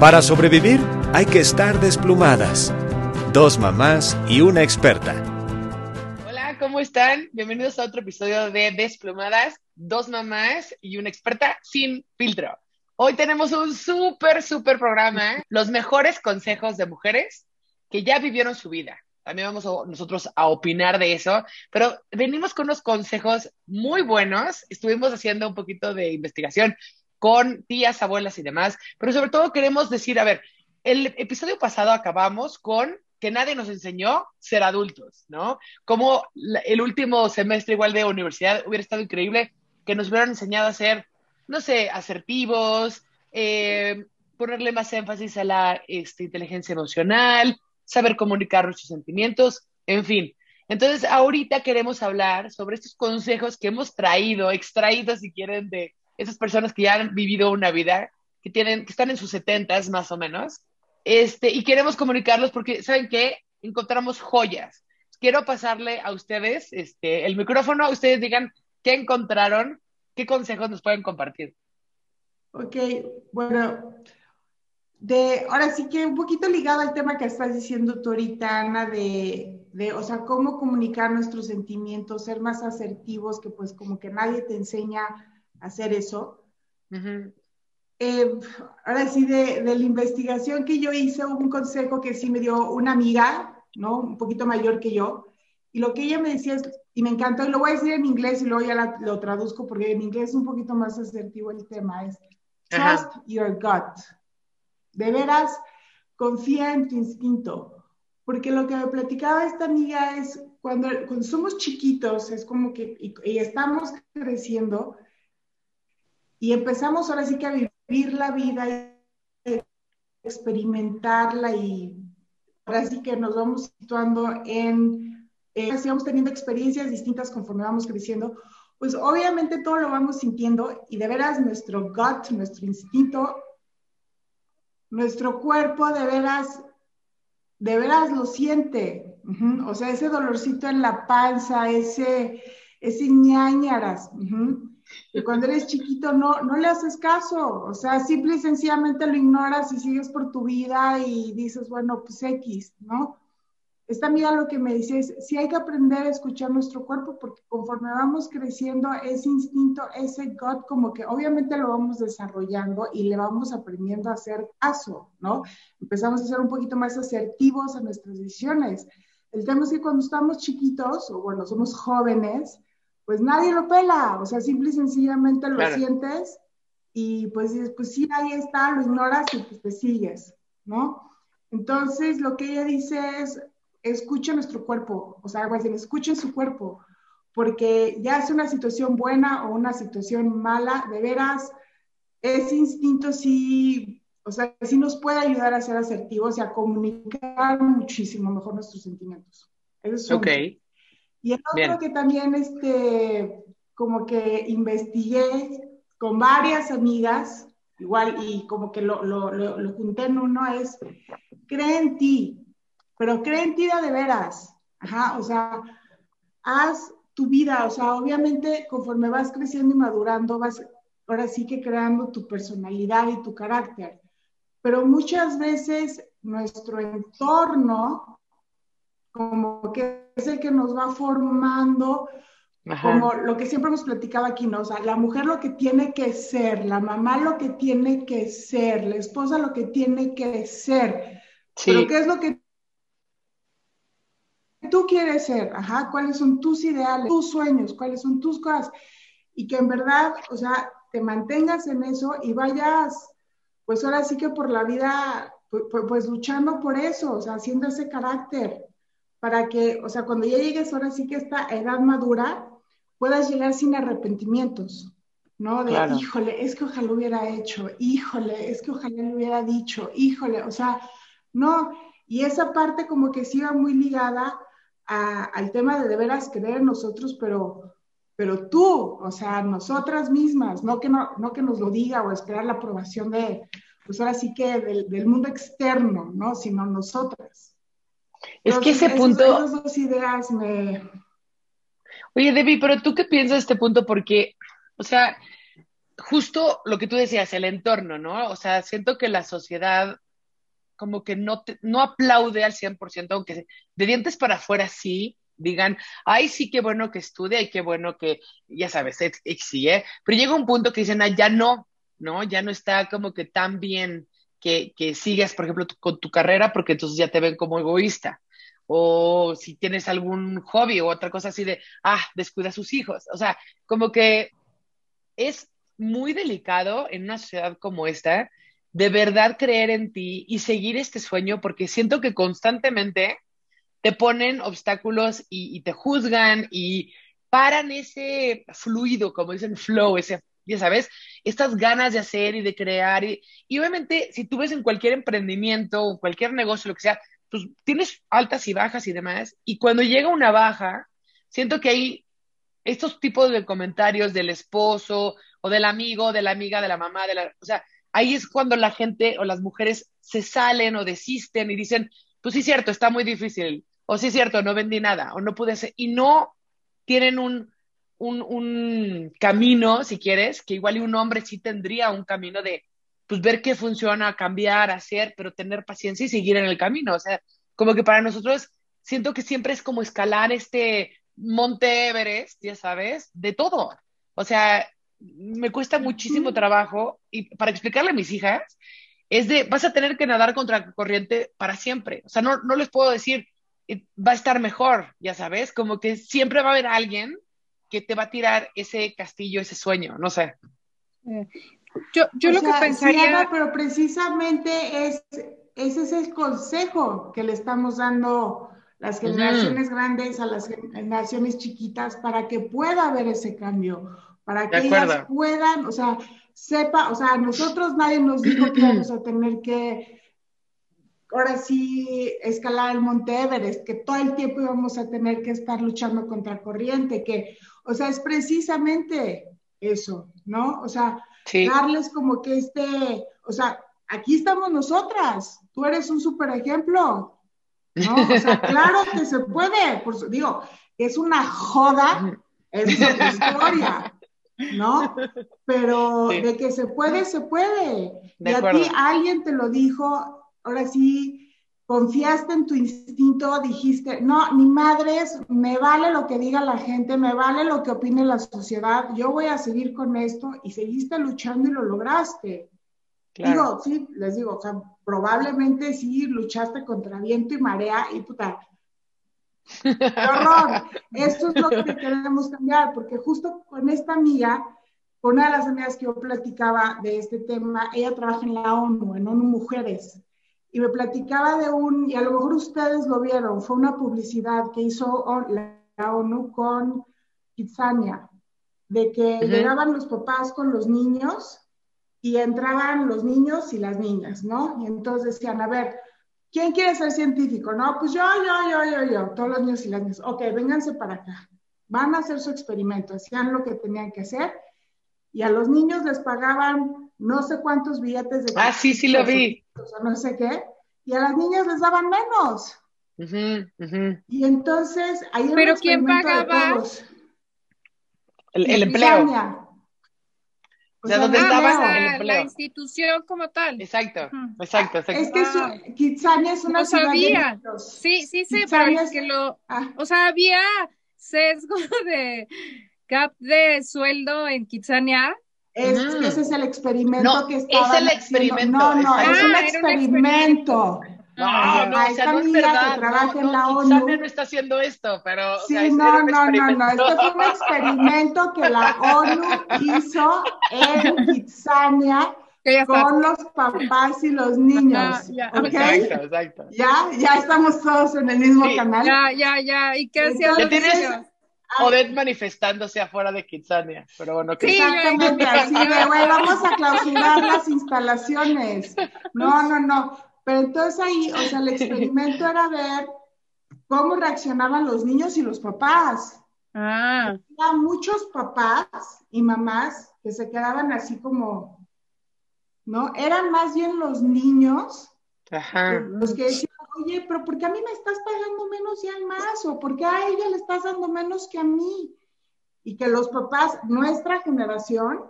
Para sobrevivir hay que estar desplumadas. Dos mamás y una experta. Hola, ¿cómo están? Bienvenidos a otro episodio de Desplumadas, dos mamás y una experta sin filtro. Hoy tenemos un súper, súper programa, los mejores consejos de mujeres que ya vivieron su vida. También vamos nosotros a opinar de eso, pero venimos con unos consejos muy buenos. Estuvimos haciendo un poquito de investigación con tías, abuelas y demás, pero sobre todo queremos decir, a ver, el episodio pasado acabamos con que nadie nos enseñó ser adultos, ¿no? Como el último semestre igual de universidad hubiera estado increíble que nos hubieran enseñado a ser no sé, asertivos, eh, ponerle más énfasis a la este, inteligencia emocional, saber comunicar nuestros sentimientos, en fin. Entonces, ahorita queremos hablar sobre estos consejos que hemos traído, extraídos, si quieren, de esas personas que ya han vivido una vida, que, tienen, que están en sus setentas más o menos, este, y queremos comunicarlos porque, ¿saben qué? Encontramos joyas. Quiero pasarle a ustedes este, el micrófono, ustedes digan qué encontraron ¿Qué consejos nos pueden compartir? Ok, bueno, de, ahora sí que un poquito ligado al tema que estás diciendo tú ahorita, Ana, de, de, o sea, cómo comunicar nuestros sentimientos, ser más asertivos, que pues como que nadie te enseña a hacer eso. Eh, ahora sí, de, de, la investigación que yo hice, hubo un consejo que sí me dio una amiga, ¿no? Un poquito mayor que yo, y lo que ella me decía es, y me encantó, y lo voy a decir en inglés y luego ya lo traduzco porque en inglés es un poquito más asertivo el tema, es trust your gut. De veras, confía en tu instinto. Porque lo que me platicaba esta amiga es, cuando, cuando somos chiquitos, es como que, y, y estamos creciendo, y empezamos ahora sí que a vivir la vida, experimentarla, y ahora sí que nos vamos situando en eh, vamos teniendo experiencias distintas conforme vamos creciendo, pues obviamente todo lo vamos sintiendo y de veras nuestro gut, nuestro instinto, nuestro cuerpo de veras, de veras lo siente. O sea, ese dolorcito en la panza, ese, ese ñañaras. Y cuando eres chiquito no, no le haces caso, o sea, simple y sencillamente lo ignoras y sigues por tu vida y dices, bueno, pues X, ¿no? esta amiga lo que me dice es, sí hay que aprender a escuchar nuestro cuerpo porque conforme vamos creciendo, ese instinto, ese gut, como que obviamente lo vamos desarrollando y le vamos aprendiendo a hacer caso, ¿no? Empezamos a ser un poquito más asertivos en nuestras decisiones. El tema es que cuando estamos chiquitos, o bueno, somos jóvenes, pues nadie lo pela, o sea, simple y sencillamente lo sientes y pues, pues sí, ahí está, lo ignoras y pues te sigues, ¿no? Entonces, lo que ella dice es, escuchen nuestro cuerpo, o sea, decir, escuchen su cuerpo, porque ya es una situación buena o una situación mala, de veras, ese instinto sí, o sea, sí nos puede ayudar a ser asertivos y a comunicar muchísimo mejor nuestros sentimientos. Eso es ok. Y el otro que también, este, como que investigué con varias amigas, igual, y como que lo, lo, lo, lo junté en uno, es, cree en ti, pero cree en ti de veras. Ajá, o sea, haz tu vida, o sea, obviamente conforme vas creciendo y madurando, vas ahora sí que creando tu personalidad y tu carácter. Pero muchas veces nuestro entorno, como que es el que nos va formando, como lo que siempre hemos platicado aquí, ¿no? O sea, la mujer lo que tiene que ser, la mamá lo que tiene que ser, la esposa lo que tiene que ser. Sí. Pero ¿qué es lo que tú quieres ser, ajá, cuáles son tus ideales, tus sueños, cuáles son tus cosas, y que en verdad, o sea, te mantengas en eso y vayas, pues ahora sí que por la vida, pues, pues, luchando por eso, o sea, haciendo ese carácter, para que, o sea, cuando ya llegues ahora sí que a esta edad madura, puedas llegar sin arrepentimientos, ¿no? De, híjole, es que ojalá lo hubiera hecho, híjole, es que ojalá lo hubiera dicho, híjole, o sea, no, y esa parte como que sí va muy ligada al tema de de veras creer en nosotros, pero, pero tú, o sea, nosotras mismas, no que, no, no que nos lo diga o esperar la aprobación de, pues ahora sí que del, mundo externo, ¿no? Sino nosotras. Es que ese punto... Esas dos ideas me... Oye, Debbie, pero tú qué piensas de este punto? Porque, o sea, justo lo que tú decías, el entorno, ¿no? O sea, siento que la sociedad como que no, no aplaude al 100%, aunque de dientes para afuera sí, digan, ay, sí, qué bueno que estudie, ay, qué bueno que, ya sabes, exige, pero llega un punto que dicen, ah, ya no, ¿no? Ya no está como que tan bien que, sigas, por ejemplo, con tu carrera, porque entonces ya te ven como egoísta. O si tienes algún hobby o otra cosa así de, ah, descuida a sus hijos. O sea, como que es muy delicado en una sociedad como esta, de verdad creer en ti y seguir este sueño, porque siento que constantemente te ponen obstáculos y, te juzgan y paran ese fluido, como dicen flow, ese, ya sabes, estas ganas de hacer y de crear. Y, obviamente, si tú ves en cualquier emprendimiento o cualquier negocio, lo que sea, pues tienes altas y bajas y demás. Y cuando llega una baja, siento que hay estos tipos de comentarios del esposo o del amigo, de la amiga, de la mamá, de la, o sea, ahí es cuando la gente o las mujeres se salen o desisten y dicen, pues sí, cierto, está muy difícil, o sí cierto, no vendí nada, o no pude hacer, y no tienen un, un, camino, si quieres, que igual y un hombre sí tendría un camino de, pues ver qué funciona, cambiar, hacer, pero tener paciencia y seguir en el camino. O sea, como que para nosotros siento que siempre es como escalar este monte Everest, ya sabes, de todo. O sea, me cuesta muchísimo trabajo y para explicarle a mis hijas es de, vas a tener que nadar contra corriente para siempre. O sea, no, no les puedo decir, va a estar mejor, ya sabes, como que siempre va a haber alguien que te va a tirar ese castillo, ese sueño, no sé. Yo, yo lo que pensaría... pero precisamente es, ese es el consejo que le estamos dando las generaciones grandes a las generaciones chiquitas para que pueda haber ese cambio, para que ellas puedan, o sea, sepa, o sea, nosotros nadie nos dijo que vamos a tener que ahora sí escalar el Monte Everest, que todo el tiempo íbamos a tener que estar luchando contra corriente, que, o sea, es precisamente eso, ¿no? O sea, darles como que este, o sea, aquí estamos nosotras, tú eres un super ejemplo, ¿no? O sea, claro que se puede, por digo, es una joda, es otra historia, ¿no? Pero de que se puede, se puede. y a ti alguien te lo dijo ahora sí confiaste en tu instinto, dijiste, no, ni madres, me vale lo que diga la gente, me vale lo que opine la sociedad, yo voy a seguir con esto y seguiste luchando y lo lograste. Digo, sí, les digo, o sea, probablemente sí luchaste contra viento y marea y puta. ¡Qué horror! Esto es lo que queremos cambiar, porque justo con esta amiga, con una de las amigas que yo platicaba de este tema, ella trabaja en la ONU, en ONU Mujeres y me platicaba de un, y a lo mejor ustedes lo vieron, fue una publicidad que hizo la ONU con Kitsania, de que llegaban los papás con los niños y entraban los niños y las niñas, ¿no? Y entonces decían, a ver, ¿quién quiere ser científico? No, pues yo, yo, yo, yo, yo, todos los niños y las niñas. Ok, vénganse para acá. Van a hacer su experimento, hacían lo que tenían que hacer y a los niños les pagaban no sé cuántos billetes de... Ah, sí, sí lo vi. O no sé qué, y a las niñas les daban menos. Y entonces ahí Pero ¿quién pagaba? El, el empleo. O sea, ¿dónde estaba el empleo? La institución como tal. Exacto, exacto, exacto. Es que ah. Kitsania es una no sabía. Sí, sí sé, pero es que lo... Ah. O sea, había sesgo de cap de sueldo en Kitsania es, Ese es el experimento que estaba. Es el experimento. No, no, es un experimento. No, no, o sea, no es verdad. Que trabaja no, en la ONU. no está haciendo esto, pero. Sí, o sea, no, no, no, no. Este fue un experimento que la ONU hizo en Kitsania con los papás y los niños. ya, ¿okay? Exacto, exacto. Ya, ya estamos todos en el mismo canal. Ya, ya, ya. ¿Y qué hacían los niños? Odette manifestándose afuera de Kitsania, pero bueno, que... Sí, exactamente, así de, güey, vamos a clausurar las instalaciones. No, no, no. Pero entonces ahí, o sea, el experimento era ver cómo reaccionaban los niños y los papás. Ah. Había muchos papás y mamás que se quedaban así como, ¿no? Eran más bien los niños Ajá. los que decían, oye, pero ¿por qué a mí me estás pagando menos y a más? ¿O por qué a ella le estás dando menos que a mí? Y que los papás, nuestra generación,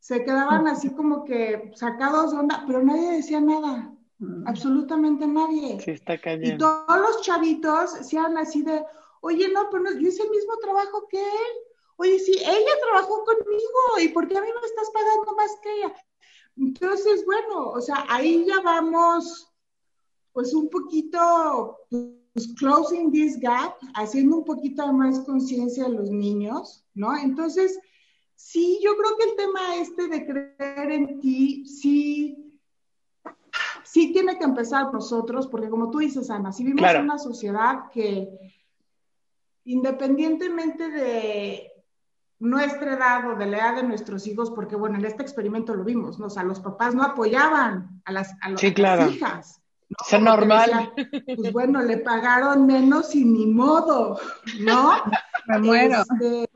se quedaban así como que sacados de onda, pero nadie decía nada, absolutamente nadie. Sí, está Y todos los chavitos sean así de, oye, no, pero yo hice el mismo trabajo que él. Oye, sí, ella trabajó conmigo, ¿y por qué a mí me estás pagando más que ella? Entonces, bueno, o sea, ahí ya vamos, pues un poquito, pues closing this gap, haciendo un poquito más conciencia a los niños, ¿no? Entonces, sí, yo creo que el tema este de creer en ti, sí, sí tiene que empezar nosotros, porque como tú dices, Ana, si vivimos en una sociedad que independientemente de nuestra edad o de la edad de nuestros hijos, porque bueno, en este experimento lo vimos, ¿no? O sea, los papás no apoyaban a las, a, las hijas. Es normal. pues bueno, le pagaron menos y ni modo, ¿no? Me muero. Este,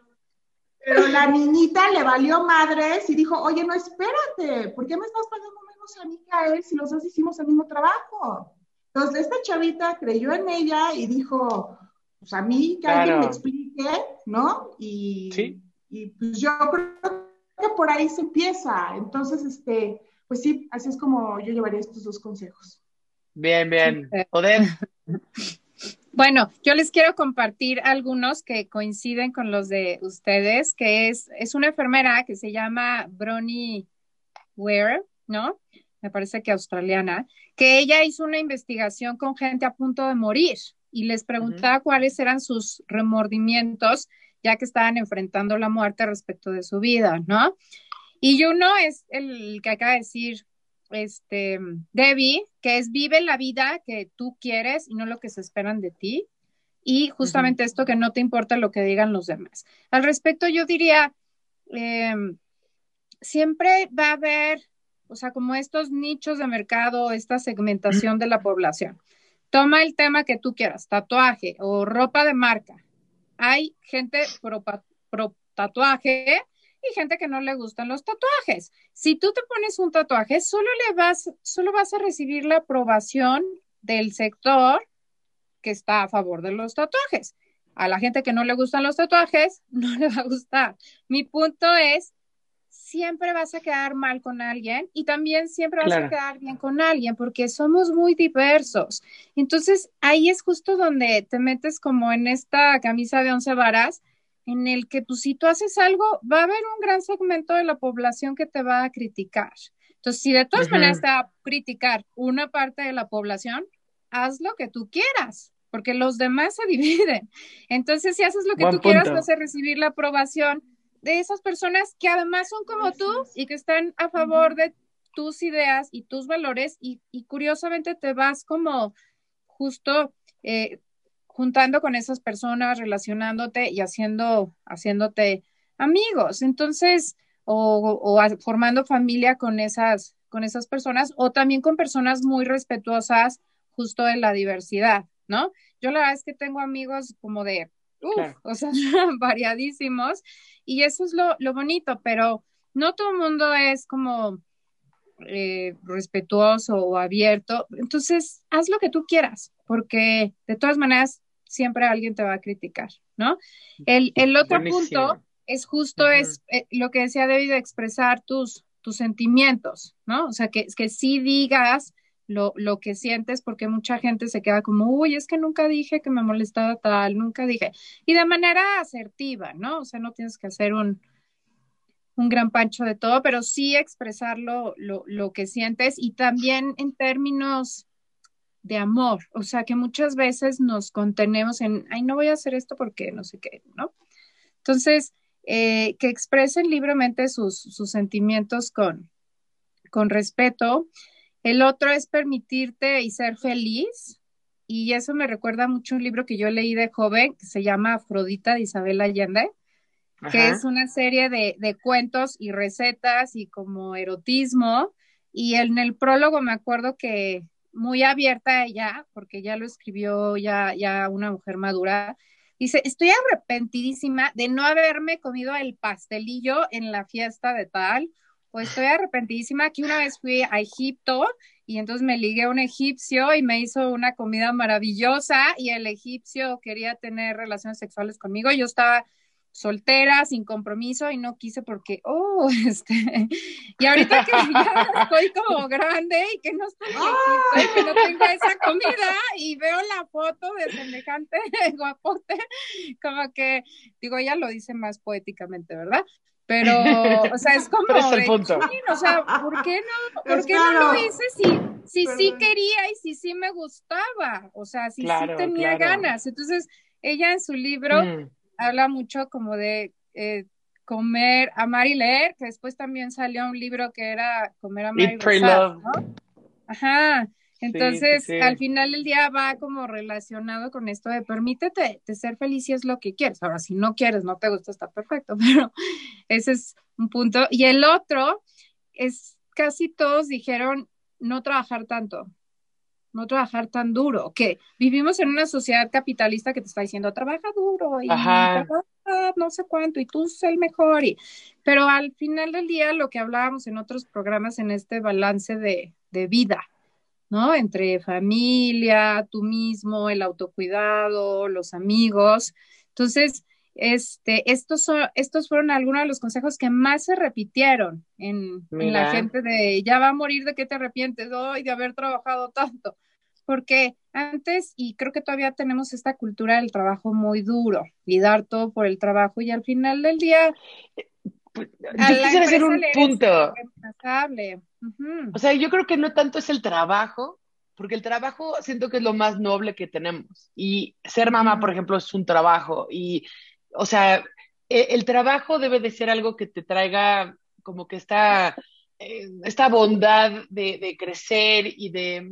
pero la niñita le valió madres y dijo, oye, no, espérate, ¿por qué me estás pagando menos a mí que a él si los dos hicimos el mismo trabajo? Entonces, esta chavita creyó en ella y dijo, pues a mí que alguien me explique, ¿no? Y, ¿Sí? y pues yo creo que por ahí se empieza. Entonces, este, pues sí, así es como yo llevaría estos dos consejos. Bien, bien. Poder. Bueno, yo les quiero compartir algunos que coinciden con los de ustedes, que es, es una enfermera que se llama Bronnie Ware, ¿no? Me parece que australiana, que ella hizo una investigación con gente a punto de morir y les preguntaba cuáles eran sus remordimientos ya que estaban enfrentando la muerte respecto de su vida, ¿no? Y uno es el que acaba de decir este, Debbie, que es vive la vida que tú quieres y no lo que se esperan de ti. Y justamente esto que no te importa lo que digan los demás. Al respecto, yo diría, em, siempre va a haber, o sea, como estos nichos de mercado, esta segmentación de la población. Toma el tema que tú quieras, tatuaje o ropa de marca. Hay gente pro, pro tatuaje y gente que no le gustan los tatuajes. Si tú te pones un tatuaje, solo le vas, solo vas a recibir la aprobación del sector que está a favor de los tatuajes. A la gente que no le gustan los tatuajes, no le va a gustar. Mi punto es, siempre vas a quedar mal con alguien y también siempre vas a quedar bien con alguien porque somos muy diversos. Entonces, ahí es justo donde te metes como en esta camisa de once varas en el que pues si tú haces algo, va a haber un gran segmento de la población que te va a criticar. Entonces, si de todas maneras te va a criticar una parte de la población, haz lo que tú quieras, porque los demás se dividen. Entonces, si haces lo que tú quieras, vas a recibir la aprobación de esas personas que además son como tú y que están a favor de tus ideas y tus valores y, curiosamente te vas como justo eh, juntando con esas personas, relacionándote y haciendo, haciéndote amigos. Entonces, o, formando familia con esas, con esas personas, o también con personas muy respetuosas justo de la diversidad, ¿no? Yo la verdad es que tengo amigos como de, uff, o sea, variadísimos, y eso es lo, lo, bonito, pero no todo el mundo es como eh, respetuoso o abierto. Entonces, haz lo que tú quieras, porque de todas maneras siempre alguien te va a criticar, ¿no? El, otro punto es justo es eh, lo que decía David, expresar tus, tus sentimientos, ¿no? O sea, que, que sí digas lo, lo, que sientes, porque mucha gente se queda como, uy, es que nunca dije que me molestaba tal, nunca dije. Y de manera asertiva, ¿no? O sea, no tienes que hacer un, un gran pancho de todo, pero sí expresar lo, lo, lo que sientes y también en términos de amor, o sea, que muchas veces nos contenemos en, ay, no voy a hacer esto porque no sé qué, ¿no? Entonces, eh, que expresen libremente sus, sus sentimientos con, con respeto. El otro es permitirte y ser feliz. Y eso me recuerda mucho un libro que yo leí de joven que se llama Afrodita de Isabel Allende, que es una serie de, de cuentos y recetas y como erotismo. Y en el prólogo me acuerdo que muy abierta ella, porque ya lo escribió ya, ya una mujer madura. Dice, estoy arrepentidísima de no haberme comido el pastelillo en la fiesta de tal, o estoy arrepentidísima que una vez fui a Egipto y entonces me ligué a un egipcio y me hizo una comida maravillosa y el egipcio quería tener relaciones sexuales conmigo. Yo estaba soltera, sin compromiso y no quise porque, oh, este, y ahorita que ya estoy como grande y que no estoy que no tengo esa comida y veo la foto de semejante guapote, como que, digo, ella lo dice más poéticamente, ¿verdad? Pero, o sea, es como, el punto. o sea, ¿por qué no, por qué no lo hice si, si sí quería y si sí me gustaba? O sea, si sí tenía ganas. Entonces, ella en su libro mm. Habla mucho como de eh, comer, amar y leer, que después también salió un libro que era comer, amar y rezar, ¿no? Ajá. Entonces, al final del día va como relacionado con esto de permítete de ser feliz si es lo que quieres. Ahora, si no quieres, no te gusta, está perfecto, pero ese es un punto. Y el otro es casi todos dijeron no trabajar tanto, no trabajar tan duro, que vivimos en una sociedad capitalista que te está diciendo trabaja duro y no sé cuánto y tú sé el mejor y pero al final del día lo que hablábamos en otros programas en este balance de, de vida, ¿no? Entre familia, tú mismo, el autocuidado, los amigos. Entonces, este, estos, son, estos fueron algunos de los consejos que más se repitieron en, la gente de ya va a morir de que te arrepientes hoy de haber trabajado tanto. Porque antes, y creo que todavía tenemos esta cultura del trabajo muy duro y dar todo por el trabajo, y al final del día. Yo quisiera hacer un punto. O sea, yo creo que no tanto es el trabajo, porque el trabajo siento que es lo más noble que tenemos. Y ser mamá, por ejemplo, es un trabajo. Y, o sea, e, el, trabajo debe de ser algo que te traiga como que esta, eh, esta bondad de, crecer y de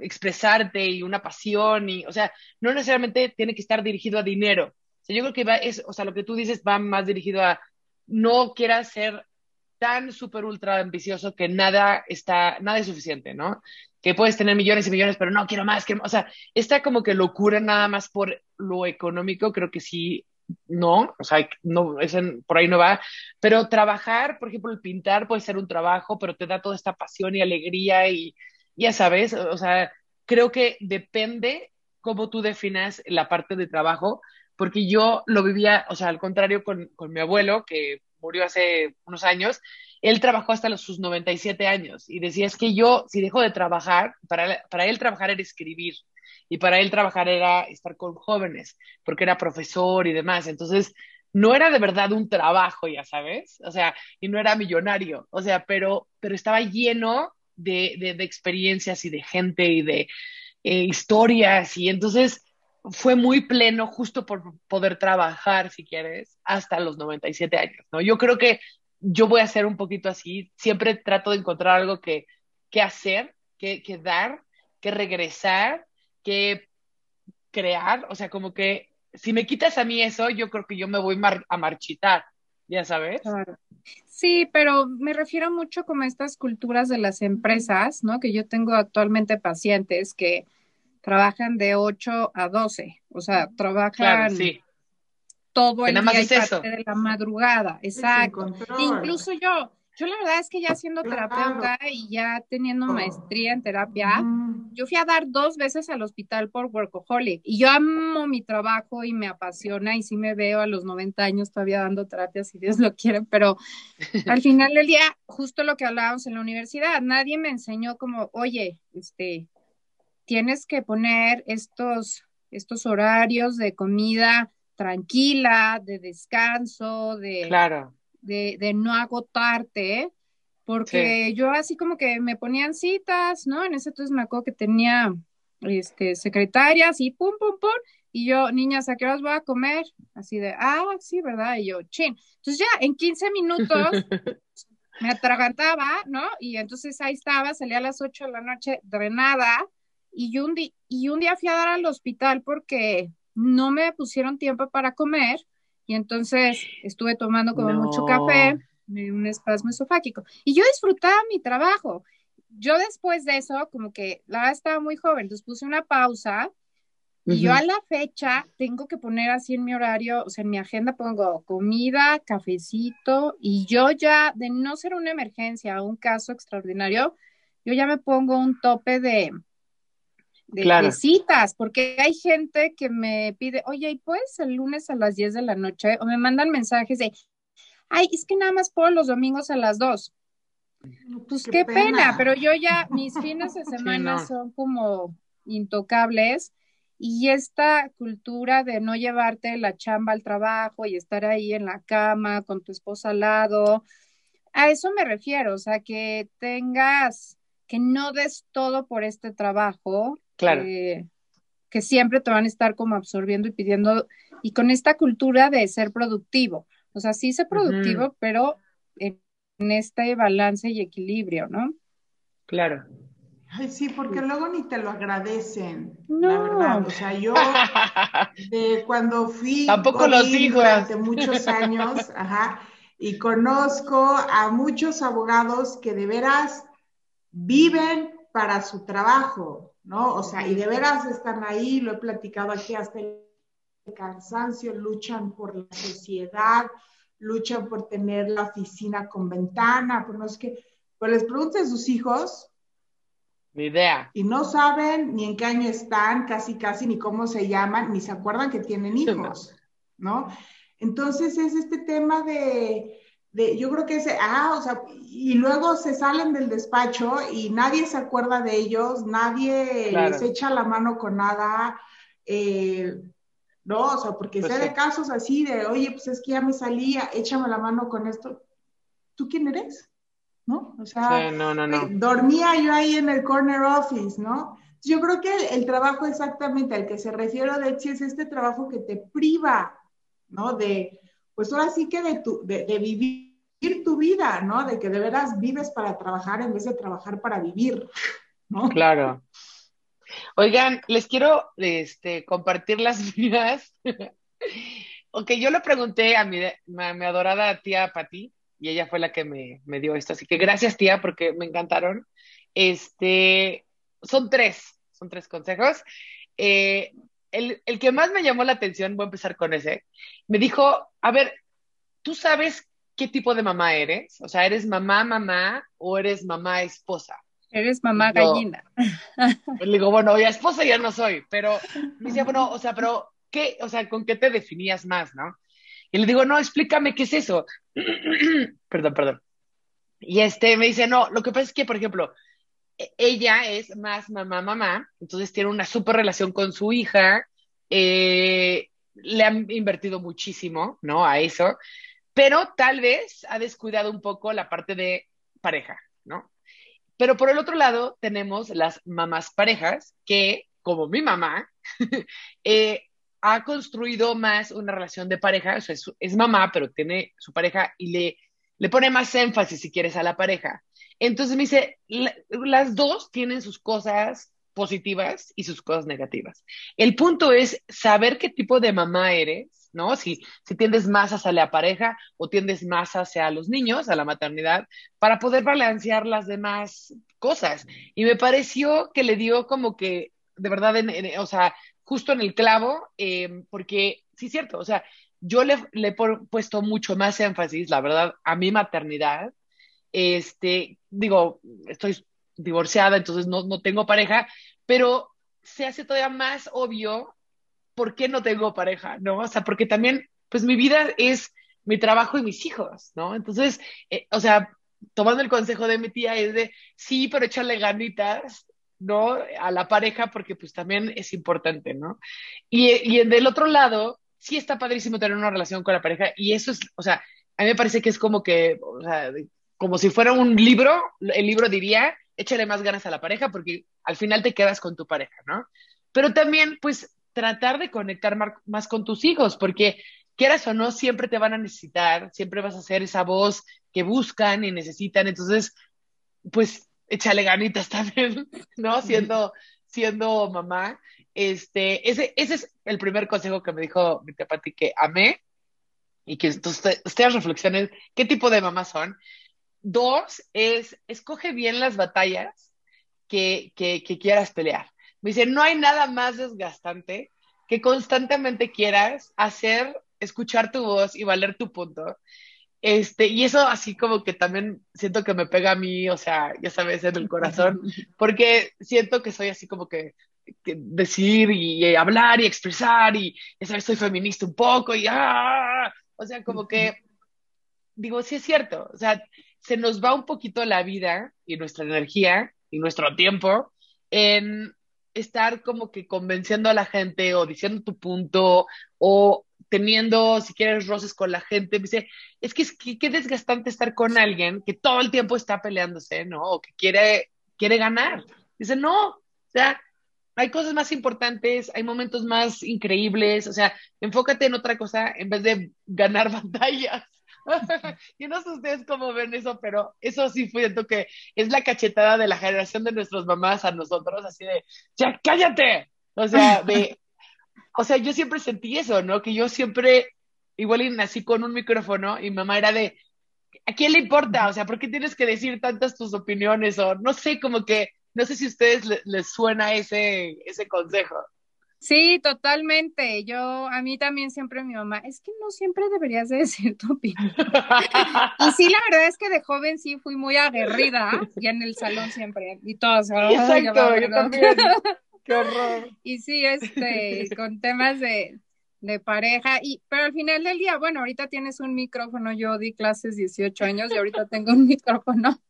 expresarte y una pasión. Y, o sea, no necesariamente tiene que estar dirigido a dinero. Yo creo que va, es, o sea, lo que tú dices va más dirigido a no quieras ser tan súper ultra ambicioso que nada está, nada es suficiente, ¿no? Que puedes tener millones y millones, pero no quiero más, que, o sea, esta como que locura nada más por lo económico, creo que sí, no, o sea, no, por ahí no va, pero trabajar, por ejemplo, el pintar puede ser un trabajo, pero te da toda esta pasión y alegría y ya sabes, o sea, creo que depende cómo tú definas la parte de trabajo, porque yo lo vivía, o sea, al contrario con, con mi abuelo, que murió hace unos años, él trabajó hasta los, sus 97 años y decía, es que yo, si dejo de trabajar, para, para él trabajar era escribir y para él trabajar era estar con jóvenes, porque era profesor y demás. Entonces, no era de verdad un trabajo, ya sabes, o sea, y no era millonario, o sea, pero, pero estaba lleno de, de, experiencias y de gente y de eh, historias y entonces fue muy pleno justo por poder trabajar, si quieres, hasta los 97 años, ¿no? Yo creo que yo voy a ser un poquito así, siempre trato de encontrar algo que, que hacer, que, que dar, que regresar, que crear, o sea, como que si me quitas a mí eso, yo creo que yo me voy a marchitar, ya sabes. Claro. Sí, pero me refiero mucho como a estas culturas de las empresas, ¿no? Que yo tengo actualmente pacientes que trabajan de 8 a 12, o sea, trabajan todo el día y parte de la madrugada, exacto. Incluso yo, yo la verdad es que ya siendo terapeuta y ya teniendo maestría en terapia, yo fui a dar dos veces al hospital por workaholic y yo amo mi trabajo y me apasiona y sí me veo a los 90 años todavía dando terapia si Dios lo quiere, pero al final del día, justo lo que hablábamos en la universidad, nadie me enseñó como, oye, este, tienes que poner estos, estos horarios de comida tranquila, de descanso, de, claro. de, de no agotarte, porque yo así como que me ponían citas, ¿no? En ese entonces me acuerdo que tenía este, secretarias y pum, pum, pum, y yo, niñas, ¿a qué horas voy a comer? Así de, ah, sí, ¿verdad? Y yo, chin. Entonces ya en 15 minutos me atragantaba, ¿no? Y entonces ahí estaba, salía a las 8 de la noche drenada, y un, y un día fui a dar al hospital porque no me pusieron tiempo para comer y entonces estuve tomando como mucho café, un espasmo esofágico. Y yo disfrutaba mi trabajo. Yo después de eso, como que la verdad estaba muy joven, entonces puse una pausa y yo a la fecha tengo que poner así en mi horario, o sea, en mi agenda pongo comida, cafecito y yo ya, de no ser una emergencia o un caso extraordinario, yo ya me pongo un tope de de, citas, porque hay gente que me pide, oye, ¿puedes el lunes a las 10 de la noche? O me mandan mensajes de, ay, es que nada más puedo los domingos a las 2. Pues qué, pena. pero yo ya, mis fines de semana son como intocables y esta cultura de no llevarte la chamba al trabajo y estar ahí en la cama con tu esposa al lado, a eso me refiero, o sea, que tengas, que no des todo por este trabajo, claro. que siempre te van a estar como absorbiendo y pidiendo, y con esta cultura de ser productivo, o sea, sí ser productivo, pero en, en este balance y equilibrio, ¿no? Claro. Ay, sí, porque luego ni te lo agradecen, la verdad. O sea, yo de cuando fui Tampoco los durante muchos años, ajá, y conozco a muchos abogados que de veras viven para su trabajo, ¿no? O sea, y de veras están ahí, lo he platicado aquí hasta el cansancio, luchan por la sociedad, luchan por tener la oficina con ventana, por no es que, pues les pregunten a sus hijos, ni idea. Y no saben ni en qué año están, casi, casi, ni cómo se llaman, ni se acuerdan que tienen hijos, ¿no? Entonces es este tema de, de, yo creo que es, ah, o sea, y luego se salen del despacho y nadie se acuerda de ellos, nadie les echa la mano con nada, eh, no, o sea, porque pues sé de casos así de, oye, pues es que ya me salía, échame la mano con esto. ¿Tú quién eres? ¿no? O sea, dormía yo ahí en el corner office, ¿no? Yo creo que el, trabajo exactamente al que se refiere Betsy es este trabajo que te priva, ¿no? De, pues ahora sí que de, tu, de, vivir tu vida, ¿no? De que de veras vives para trabajar en vez de trabajar para vivir, ¿no? Claro. Oigan, les quiero este, compartir las vidas. ok, yo le pregunté a mi, a mi adorada tía Pati, y ella fue la que me, me, dio esto. Así que gracias, tía, porque me encantaron. Este, son tres, son tres consejos. Eh, el, el, que más me llamó la atención, voy a empezar con ese, me dijo, a ver, ¿tú sabes qué tipo de mamá eres? O sea, ¿eres mamá, mamá o eres mamá esposa? Eres mamá gallina. le digo, bueno, ya esposa ya no soy, pero me decía, bueno, o sea, pero ¿qué? O sea, ¿con qué te definías más, no? Y le digo, no, explícame qué es eso. perdón, perdón. Y este me dice, no, lo que pasa es que, por ejemplo, e-, ella es más mamá, mamá, entonces tiene una súper relación con su hija, eh, le han invertido muchísimo, ¿no? A eso, pero tal vez ha descuidado un poco la parte de pareja, ¿no? Pero por el otro lado tenemos las mamás parejas que, como mi mamá, eh, ha construido más una relación de pareja, o sea, es, mamá, pero tiene su pareja y le, le pone más énfasis, si quieres, a la pareja. Entonces me dice, las dos tienen sus cosas positivas y sus cosas negativas. El punto es saber qué tipo de mamá eres, ¿no? Si, si tiendes más hacia la pareja o tiendes más hacia los niños, a la maternidad, para poder balancear las demás cosas. Y me pareció que le dio como que, de verdad, o sea, justo en el clavo, eh, porque sí es cierto, o sea, yo le, he puesto mucho más énfasis, la verdad, a mi maternidad. Este, digo, estoy divorciada, entonces no, no tengo pareja, pero se hace todavía más obvio por qué no tengo pareja, ¿no? O sea, porque también, pues mi vida es mi trabajo y mis hijos, ¿no? Entonces, eh, o sea, tomando el consejo de mi tía es de, sí, pero échale ganitas, ¿no? A la pareja, porque pues también es importante, ¿no? Y, y del otro lado, sí está padrísimo tener una relación con la pareja y eso es, o sea, a mí me parece que es como que, o sea, como si fuera un libro, el libro diría, échale más ganas a la pareja porque al final te quedas con tu pareja, ¿no? Pero también, pues, tratar de conectar más con tus hijos, porque quieras o no, siempre te van a necesitar, siempre vas a ser esa voz que buscan y necesitan, entonces, pues, échale ganitas también, ¿no? Siendo, siendo mamá. Este, ese, ese es el primer consejo que me dijo mi tía Pati que amé y que ustedes, ustedes reflexionen qué tipo de mamá son. Dos es, escoge bien las batallas que, que, que quieras pelear. Me dice, no hay nada más desgastante que constantemente quieras hacer, escuchar tu voz y valer tu punto este, y eso así como que también siento que me pega a mí, o sea, ya sabes, en el corazón, porque siento que soy así como que decir y, hablar y expresar y ya sabes, soy feminista un poco y ah, o sea, como que digo, sí es cierto, o sea, se nos va un poquito la vida y nuestra energía y nuestro tiempo en estar como que convenciendo a la gente o diciendo tu punto o teniendo, si quieres, roces con la gente. dice, es que es que, qué desgastante estar con alguien que todo el tiempo está peleándose, ¿no? O que quiere, quiere ganar. Dice, no, o sea, hay cosas más importantes, hay momentos más increíbles, o sea, enfócate en otra cosa en vez de ganar batallas. Yo no sé ustedes cómo ven eso, pero eso sí fue que es la cachetada de la generación de nuestras mamás a nosotros, así de, ya cállate. O sea, o sea, yo siempre sentí eso, ¿no? Que yo siempre, igual y nací con un micrófono y mamá era de, ¿a quién le importa? O sea, ¿por qué tienes que decir tantas tus opiniones? O no sé, como que, no sé si a ustedes les, suena ese, ese consejo. Sí, totalmente. Yo, a mí también siempre mi mamá, es que no siempre deberías de decir tu opinión. y sí, la verdad es que de joven sí fui muy aguerrida, y en el salón siempre, y todos. Exacto, yo también. Qué horror. Y sí, este, con temas de, de pareja, y, pero al final del día, bueno, ahorita tienes un micrófono, yo di clases 18 años y ahorita tengo un micrófono.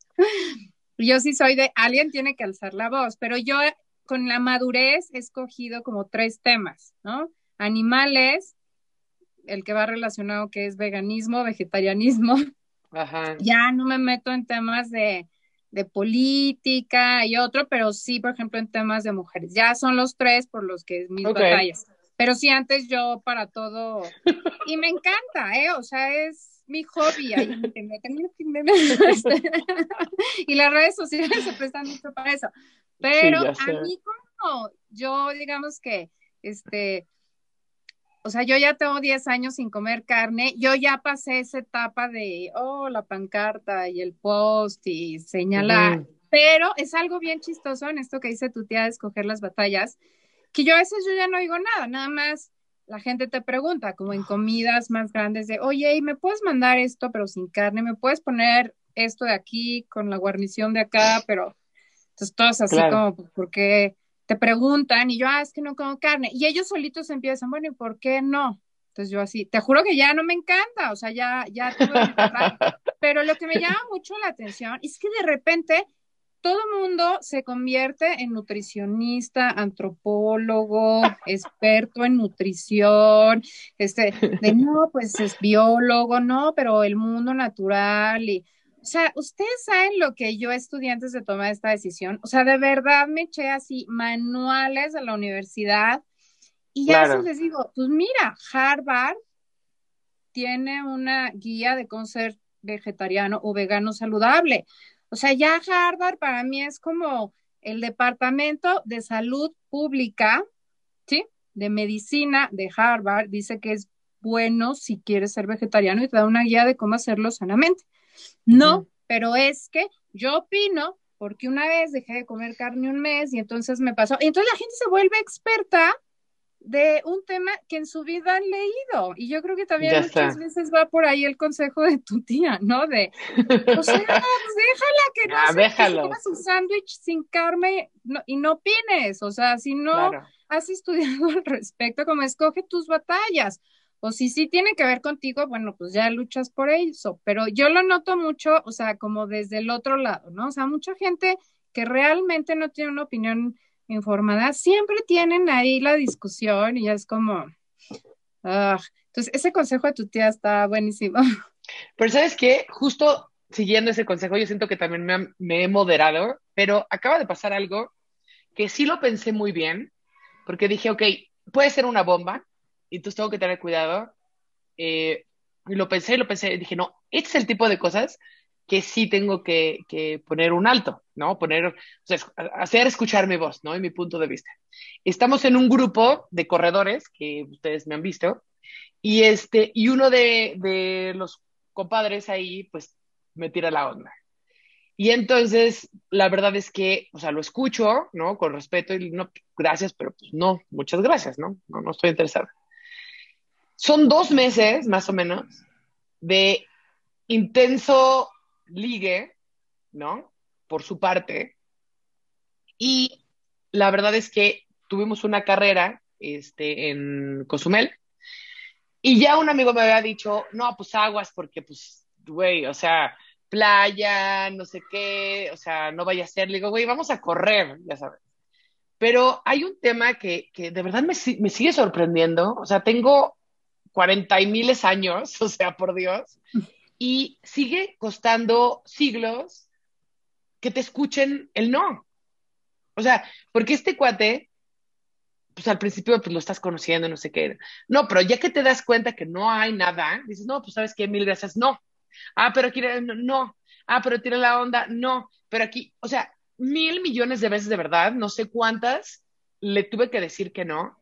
Yo sí soy de, alguien tiene que alzar la voz, pero yo con la madurez he escogido como tres temas, ¿no? Animales, el que va relacionado que es veganismo, vegetarianismo. Ajá. Ya no me meto en temas de, de política y otro, pero sí, por ejemplo, en temas de mujeres. Ya son los tres por los que es mis batallas. Pero sí, antes yo para todo, y me encanta, ¿eh? O sea, es mi hobby. y las redes sociales se prestan mucho para eso. Pero a mí como yo, digamos que, este, o sea, yo ya tengo 10 años sin comer carne, yo ya pasé esa etapa de, oh, la pancarta y el post y señalar, pero es algo bien chistoso en esto que dice tu tía de escoger las batallas, que yo a veces yo ya no digo nada, nada más la gente te pregunta, como en comidas más grandes, de, oye, ¿me puedes mandar esto pero sin carne? ¿Me puedes poner esto de aquí con la guarnición de acá? Pero, entonces todos así como, porque te preguntan y yo, ah, es que no como carne. Y ellos solitos empiezan, bueno, ¿y por qué no? Entonces yo así, te juro que ya no me encanta, o sea, ya, ya Pero lo que me llama mucho la atención es que de repente todo mundo se convierte en nutricionista, antropólogo, experto en nutrición, este, de no, pues es biólogo, no, pero el mundo natural y o sea, ustedes saben lo que yo estudié antes de tomar esta decisión. O sea, de verdad me eché así manuales de la universidad y ya les digo, pues mira, Harvard tiene una guía de cómo ser vegetariano o vegano saludable. O sea, ya Harvard para mí es como el departamento de salud pública, ¿sí? De medicina de Harvard, dice que es bueno si quieres ser vegetariano y te da una guía de cómo hacerlo sanamente. No, pero es que yo opino porque una vez dejé de comer carne un mes y entonces me pasó. Y entonces la gente se vuelve experta de un tema que en su vida han leído. Y yo creo que también muchas veces va por ahí el consejo de tu tía, ¿no? De, o sea, pues déjala que no ah, su sándwich sin carne y no opines. O sea, si no has estudiado al respecto, como escoge tus batallas o si sí tiene que ver contigo, bueno, pues ya luchas por eso, pero yo lo noto mucho, o sea, como desde el otro lado, ¿no? O sea, mucha gente que realmente no tiene una opinión informada, siempre tienen ahí la discusión y es como, ah, entonces ese consejo de tu tía está buenísimo. Pero sabes qué, justo siguiendo ese consejo, yo siento que también me, me he moderado, pero acaba de pasar algo que sí lo pensé muy bien, porque dije, ok, puede ser una bomba, y entonces tengo que tener cuidado. Eh, y lo pensé, lo pensé, y dije, no, este es el tipo de cosas que sí tengo que, que poner un alto, ¿no? Poner, o sea, hacer escuchar mi voz, ¿no? Y mi punto de vista. Estamos en un grupo de corredores que ustedes me han visto, y este, y uno de, de los compadres ahí, pues, me tira la onda. Y entonces, la verdad es que, o sea, lo escucho, ¿no? Con respeto y no, gracias, pero pues no, muchas gracias, ¿no? No, no estoy interesada. Son dos meses, más o menos, de intenso ligue, ¿no? Por su parte. Y la verdad es que tuvimos una carrera este, en Cozumel y ya un amigo me había dicho, no, pues aguas porque pues, güey, o sea, playa, no sé qué, o sea, no vaya a ser. Le digo, güey, vamos a correr, ya sabes. Pero hay un tema que, que de verdad me, me, sigue sorprendiendo. O sea, tengo 40 y miles años, o sea, por Dios, y sigue costando siglos que te escuchen el no. O sea, porque este cuate, pues al principio pues lo estás conociendo, no sé qué. No, pero ya que te das cuenta que no hay nada, dices, no, pues sabes qué, mil gracias, no. Ah, pero quiere, no. Ah, pero tiene la onda, no. Pero aquí, o sea, mil millones de veces de verdad, no sé cuántas, le tuve que decir que no,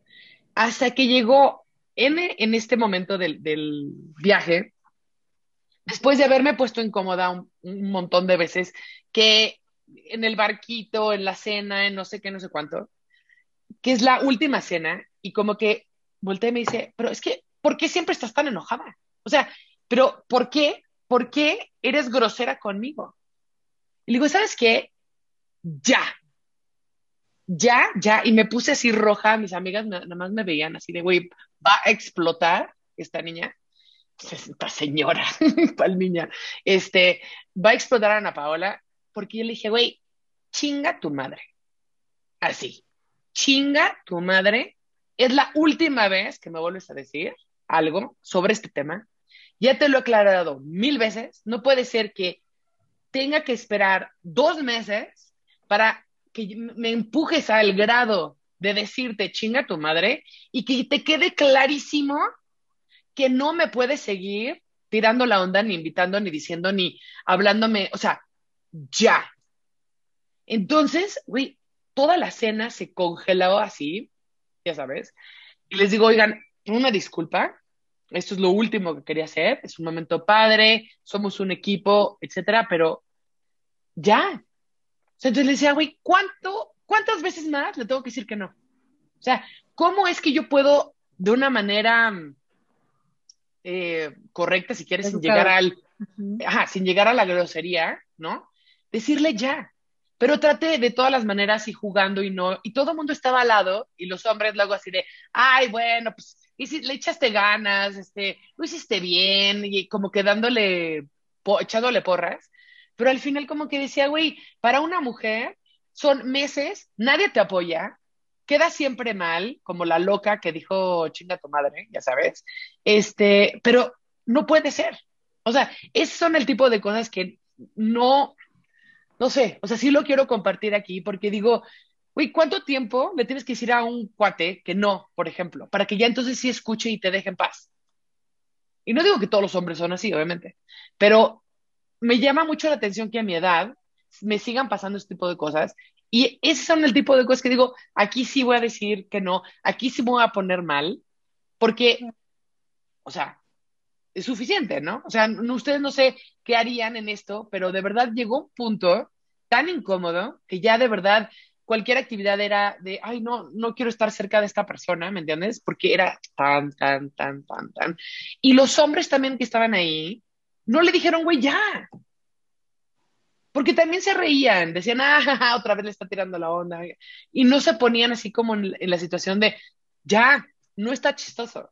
hasta que llegó en, en este momento del, del, viaje, después de haberme puesto incómoda un, un, montón de veces, que en el barquito, en la cena, en no sé qué, no sé cuánto, que es la última cena, y como que volteé y me dice, pero es que, ¿por qué siempre estás tan enojada? O sea, pero ¿por qué? ¿Por qué eres grosera conmigo? Y le digo, ¿sabes qué? ya, ya, ya, y me puse así roja, mis amigas nada más me veían así de, güey, va a explotar esta niña, esta señora, tal niña, este, va a explotar a Ana Paola, porque yo le dije, güey, chinga tu madre, así, chinga tu madre, es la última vez que me vuelves a decir algo sobre este tema, ya te lo he aclarado mil veces, no puede ser que tenga que esperar dos meses para que me empujes al grado de decirte chinga tu madre y que te quede clarísimo que no me puedes seguir tirando la onda, ni invitando, ni diciendo, ni hablándome, o sea, ya. Entonces, güey, toda la cena se congeló así, ya sabes, y les digo, oigan, una disculpa, esto es lo último que quería hacer, es un momento padre, somos un equipo, etcétera, pero ya, entonces le decía, güey, ¿cuánto, ¿cuántas veces más le tengo que decir que no? O sea, ¿cómo es que yo puedo, de una manera eh, correcta, si quieres, sin llegar al, ajá, sin llegar a la grosería, ¿no? Decirle ya. Pero trate de todas las maneras y jugando y no, y todo el mundo estaba al lado, y los hombres luego así de, ay, bueno, pues, y si le echaste ganas, este, lo hiciste bien, y como que dándole, echándole porras, pero al final como que decía, güey, para una mujer son meses, nadie te apoya, queda siempre mal, como la loca que dijo chinga tu madre, ya sabes, este, pero no puede ser. O sea, esos son el tipo de cosas que no, no sé, o sea, sí lo quiero compartir aquí porque digo, güey, ¿cuánto tiempo le tienes que decir a un cuate que no, por ejemplo, para que ya entonces sí escuche y te deje en paz? Y no digo que todos los hombres son así, obviamente, pero me llama mucho la atención que a mi edad me sigan pasando este tipo de cosas. Y esos son el tipo de cosas que digo, aquí sí voy a decir que no, aquí sí me voy a poner mal, porque, o sea, es suficiente, ¿no? O sea, ustedes no sé qué harían en esto, pero de verdad llegó un punto tan incómodo que ya de verdad cualquier actividad era de, ay, no, no quiero estar cerca de esta persona, ¿me entiendes? Porque era tan, tan, tan, tan, tan. Y los hombres también que estaban ahí, no le dijeron, güey, ya. Porque también se reían, decían, ah, otra vez le está tirando la onda. Y no se ponían así como en, la situación de, ya, no está chistoso.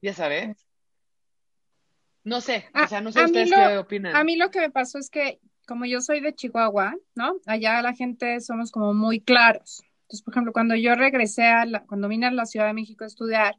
Ya sabes. No sé, o sea, no sé ustedes qué opinan. A mí lo que me pasó es que, como yo soy de Chihuahua, ¿no? Allá la gente somos como muy claros. Entonces, por ejemplo, cuando yo regresé a la, cuando vine a la Ciudad de México a estudiar,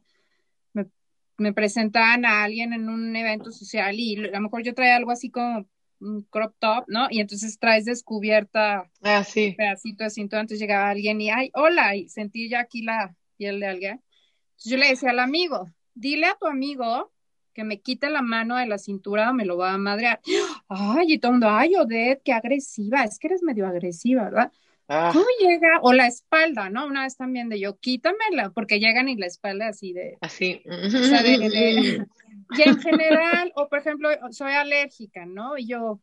me presentaban a alguien en un evento social y a lo mejor yo traía algo así como un crop top, ¿no? Y entonces traes descubierta ah, sí. un pedacito de cintura, entonces llegaba alguien y, ay, hola, y sentí ya aquí la piel de alguien. Entonces yo le decía al amigo, dile a tu amigo que me quite la mano de la cintura o me lo va a madrear. Ay, y todo el mundo, ay, Odette, qué agresiva, es que eres medio agresiva, ¿verdad? Ah. ¿Cómo llega? O la espalda, ¿no? Una vez también de yo, quítamela, porque llegan y la espalda así de. Así. y en general, o por ejemplo, soy alérgica, ¿no? Y yo,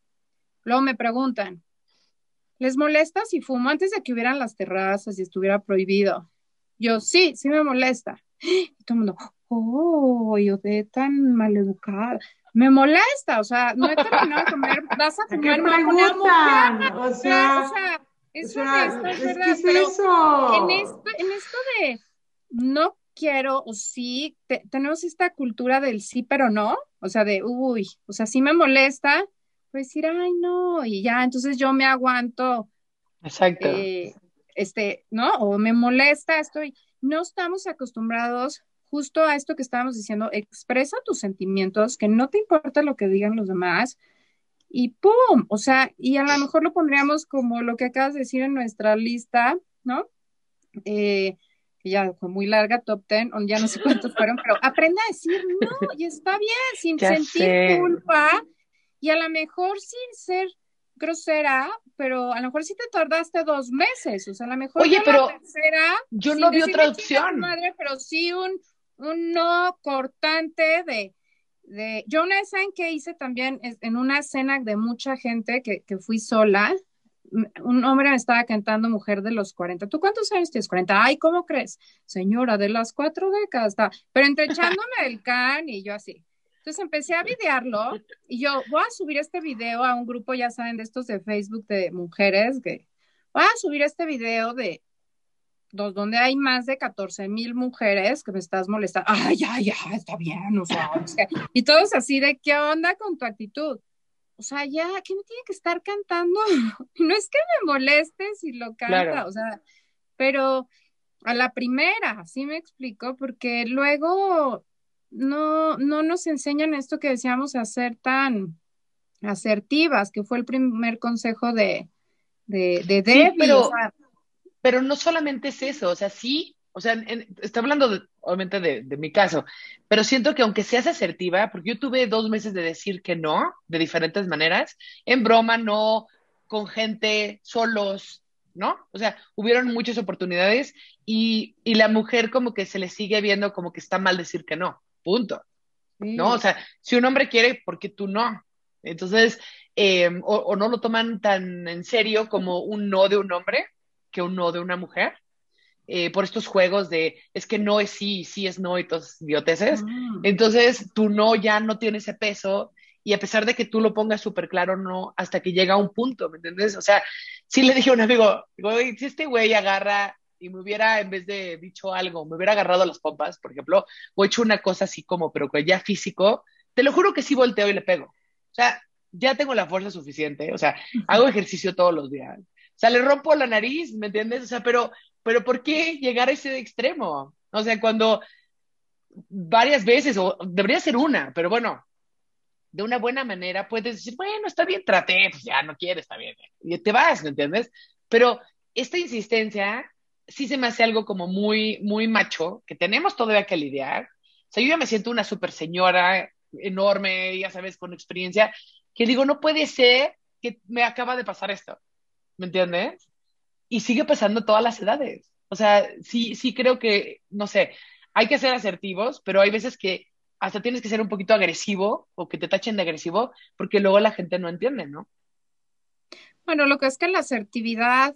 luego me preguntan, ¿les molesta si fumo antes de que hubieran las terrazas y estuviera prohibido? Yo, sí, sí me molesta. Y todo el mundo, oh, yo de tan maleducada. Me molesta, o sea, no he terminado de comer, vas a comer, me preguntan, o sea, o sea eso es, verdad, pero En, esto de no quiero o sí, tenemos esta cultura del sí, pero no, o sea, de, uy, o sea, sí me molesta, pues decir, ay, no, y ya, entonces yo me aguanto. Exacto. Eh, este, ¿no? O me molesta, estoy, no estamos acostumbrados justo a esto que estábamos diciendo, expresa tus sentimientos, que no te importa lo que digan los demás, y ¡pum! O sea, y a lo mejor lo pondríamos como lo que acabas de decir en nuestra lista, ¿no? Eh, que ya fue muy larga, top ten, ya no sé cuántos fueron, pero aprende a decir no, y está bien, sin sentir culpa, y a lo mejor sin ser grosera, pero a lo mejor sí te tardaste dos meses, o sea, a lo mejor Oye, pero tercera, yo no vi otra opción. Madre, pero sí un, un no cortante de, de, yo una vez saben que hice también en una cena de mucha gente que, que fui sola, un hombre me estaba cantando Mujer de los 40. ¿Tú cuántos años tienes? 40. Ay, ¿cómo crees? Señora, de las cuatro décadas. Pero entre echándome el can y yo así. Entonces empecé a videarlo y yo voy a subir este video a un grupo, ya saben, de estos de Facebook de mujeres, que voy a subir este video de donde hay más de 14 mil mujeres que me estás molestando. Ay, ya, ya, está bien, o sea, y todos así de, ¿qué onda con tu actitud? O sea, ya, ¿qué me tiene que estar cantando? no es que me moleste si lo canta, o sea, pero a la primera, sí me explico, porque luego no, no nos enseñan esto que decíamos a ser tan asertivas, que fue el primer consejo de, de, de Debbie. pero, pero no solamente es eso, o sea, sí, o sea, está hablando obviamente de, de, mi caso, pero siento que aunque seas asertiva, porque yo tuve dos meses de decir que no, de diferentes maneras, en broma, no, con gente, solos, ¿no? O sea, hubieron muchas oportunidades y, y la mujer como que se le sigue viendo como que está mal decir que no punto. ¿No? O sea, si un hombre quiere, ¿por qué tú no? Entonces, eh, o, no lo toman tan en serio como un no de un hombre que un no de una mujer. Eh, por estos juegos de es que no es sí, sí es no y todos idioteces. Ah. Entonces, tu no ya no tiene ese peso y a pesar de que tú lo pongas súper claro, no, hasta que llega a un punto, ¿me entiendes? O sea, sí le dije a un amigo, si este güey agarra y me hubiera, en vez de dicho algo, me hubiera agarrado las pompas, por ejemplo, o hecho una cosa así como, pero que ya físico, te lo juro que sí volteo y le pego. O sea, ya tengo la fuerza suficiente, o sea, hago ejercicio todos los días. Sea, le rompo la nariz, ¿me entiendes? O sea, pero, pero ¿por qué llegar a ese extremo? O sea, cuando varias veces, o debería ser una, pero bueno, de una buena manera puedes decir, bueno, está bien, traté, pues ya no quiere, está bien, y te vas, ¿me entiendes? Pero esta insistencia sí se me hace algo como muy, muy macho, que tenemos todavía que lidiar. O sea, yo ya me siento una super señora enorme, ya sabes, con experiencia, que digo, no puede ser que me acaba de pasar esto, ¿me entiendes? Y sigue pasando todas las edades. O sea, sí, sí creo que, no sé, hay que ser asertivos, pero hay veces que hasta tienes que ser un poquito agresivo o que te tachen de agresivo, porque luego la gente no entiende, ¿no? Bueno, lo que es que la asertividad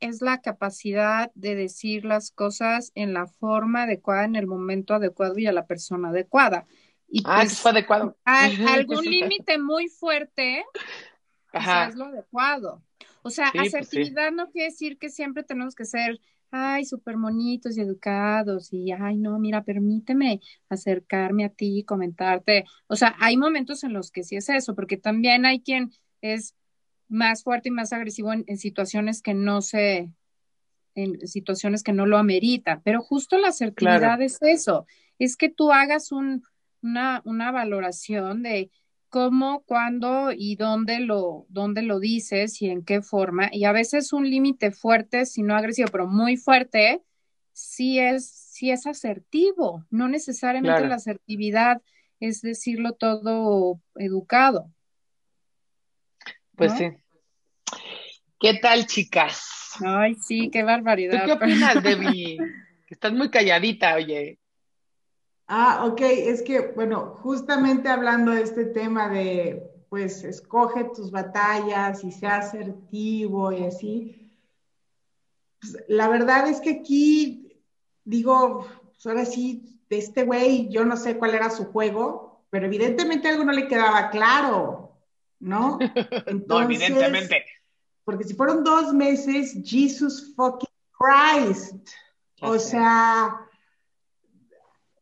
es la capacidad de decir las cosas en la forma adecuada, en el momento adecuado y a la persona adecuada. Y ah, pues, fue adecuado. algún límite muy fuerte es lo adecuado. O sea, pues asertividad no quiere decir que siempre tenemos que ser, ay, súper bonitos y educados y, ay, no, mira, permíteme acercarme a ti y comentarte. O sea, hay momentos en los que sí es eso, porque también hay quien es más fuerte y más agresivo en, situaciones que no se, en situaciones que no lo amerita. Pero justo la asertividad es eso, es que tú hagas un, una, una valoración de cómo, cuándo y dónde lo, dónde lo dices y en qué forma. Y a veces un límite fuerte, si no agresivo, pero muy fuerte, sí es, sí es asertivo. No necesariamente la asertividad es decirlo todo educado. Pues sí. ¿Qué tal, chicas? Ay, sí, qué barbaridad. ¿Tú qué opinas, Debbie? estás muy calladita, oye. Ah, ok, es que, bueno, justamente hablando de este tema de, pues, escoge tus batallas y sea asertivo y así, pues, la verdad es que aquí, digo, pues ahora sí, de este güey, yo no sé cuál era su juego, pero evidentemente algo no le quedaba claro. ¿no? no, evidentemente. Porque si fueron dos meses, Jesus fucking Christ. O sea,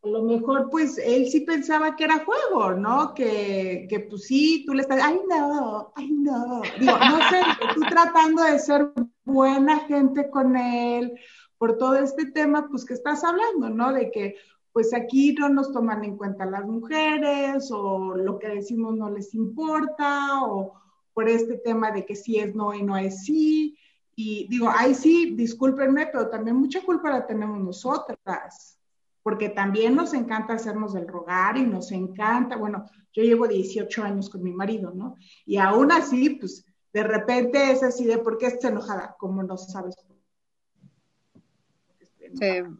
a lo mejor pues él sí pensaba que era juego, ¿no? Que, que pues sí, tú le estás, ay no, ay no. Digo, no sé, tú tratando de ser buena gente con él por todo este tema, pues que estás hablando, ¿no? De que pues aquí no nos toman en cuenta las mujeres o lo que decimos no les importa o por este tema de que sí es no y no es sí. Y digo, ay sí, discúlpenme, pero también mucha culpa la tenemos nosotras, porque también nos encanta hacernos el rogar y nos encanta, bueno, yo llevo 18 años con mi marido, ¿no? Y aún así, pues de repente es así de, ¿por qué está enojada? Como no sabes